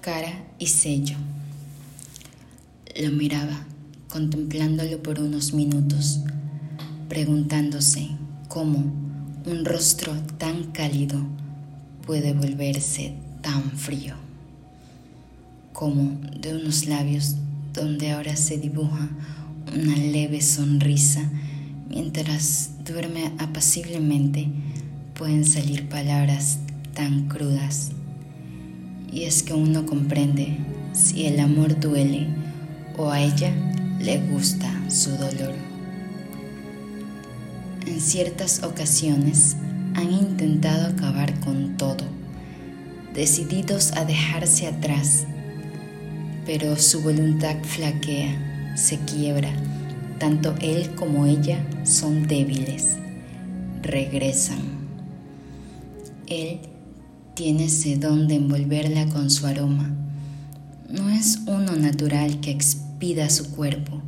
cara y sello. Lo miraba, contemplándolo por unos minutos, preguntándose cómo un rostro tan cálido puede volverse tan frío, como de unos labios donde ahora se dibuja una leve sonrisa mientras duerme apaciblemente pueden salir palabras tan crudas. Y es que uno comprende si el amor duele o a ella le gusta su dolor. En ciertas ocasiones han intentado acabar con todo, decididos a dejarse atrás, pero su voluntad flaquea, se quiebra, tanto él como ella son débiles, regresan. Él tiene ese don de envolverla con su aroma. No es uno natural que expida su cuerpo,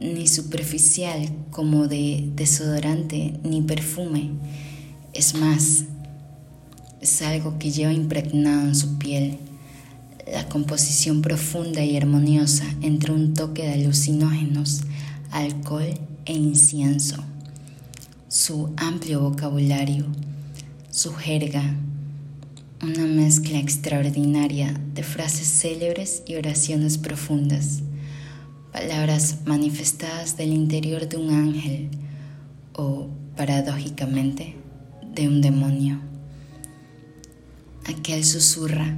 ni superficial como de desodorante ni perfume. Es más, es algo que lleva impregnado en su piel, la composición profunda y armoniosa entre un toque de alucinógenos, alcohol e incienso, su amplio vocabulario, su jerga, una mezcla extraordinaria de frases célebres y oraciones profundas, palabras manifestadas del interior de un ángel o, paradójicamente, de un demonio. Aquel susurra,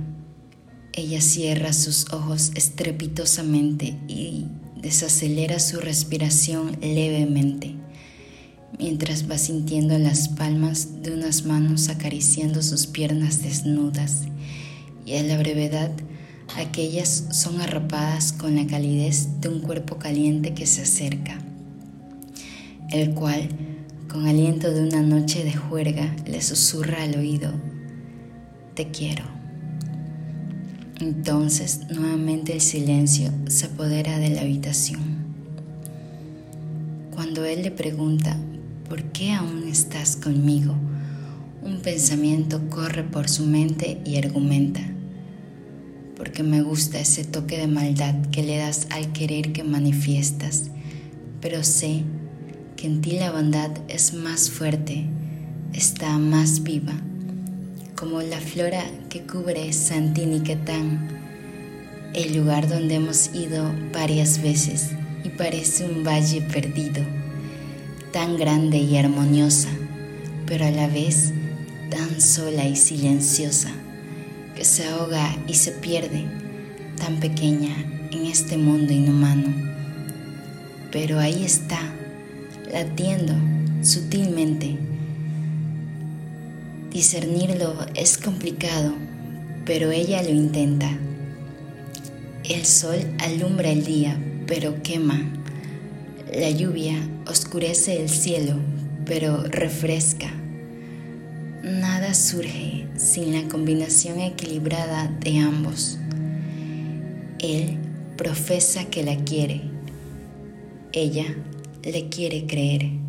ella cierra sus ojos estrepitosamente y desacelera su respiración levemente mientras va sintiendo las palmas de unas manos acariciando sus piernas desnudas y a la brevedad aquellas son arropadas con la calidez de un cuerpo caliente que se acerca, el cual, con aliento de una noche de juerga, le susurra al oído, te quiero. Entonces nuevamente el silencio se apodera de la habitación. Cuando él le pregunta ¿por qué aún estás conmigo? Un pensamiento corre por su mente y argumenta, porque me gusta ese toque de maldad que le das al querer que manifiestas, pero sé que en ti la bondad es más fuerte, está más viva, como la flora que cubre Santiniquetán, el lugar donde hemos ido varias veces y parece un valle perdido tan grande y armoniosa, pero a la vez tan sola y silenciosa, que se ahoga y se pierde, tan pequeña en este mundo inhumano. Pero ahí está, latiendo sutilmente. Discernirlo es complicado, pero ella lo intenta. El sol alumbra el día, pero quema la lluvia oscurece el cielo, pero refresca. Nada surge sin la combinación equilibrada de ambos. Él profesa que la quiere. Ella le quiere creer.